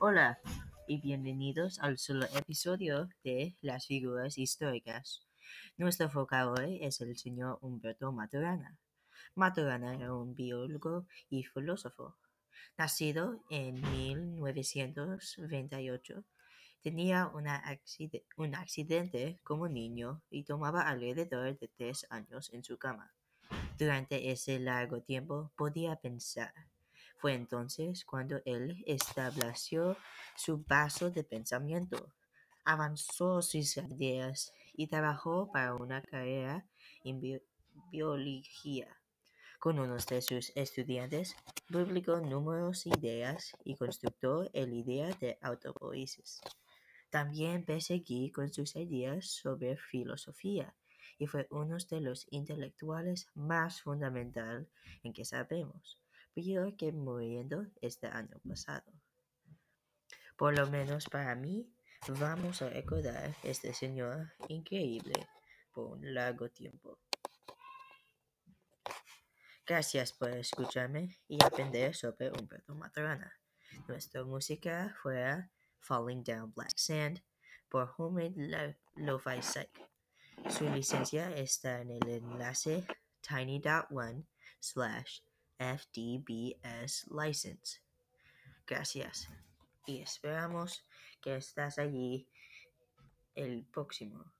Hola y bienvenidos al solo episodio de Las figuras históricas. Nuestro foco hoy es el señor Humberto Maturana. Maturana era un biólogo y filósofo. Nacido en 1928, tenía un accidente como niño y tomaba alrededor de tres años en su cama. Durante ese largo tiempo podía pensar. Fue entonces cuando él estableció su paso de pensamiento, avanzó sus ideas y trabajó para una carrera en biología. Con uno de sus estudiantes, publicó numerosas ideas y construyó el idea de autopoiesis. También perseguí con sus ideas sobre filosofía y fue uno de los intelectuales más fundamentales en que sabemos peor que muriendo este año pasado. Por lo menos para mí, vamos a recordar este señor increíble por un largo tiempo. Gracias por escucharme y aprender sobre Humberto Maturana. Nuestra música fue Falling Down Black Sand por Homemade Lo-Fi Psych. Su licencia está en el enlace tiny.one slash FDBS license. Gracias y esperamos que estás allí el próximo.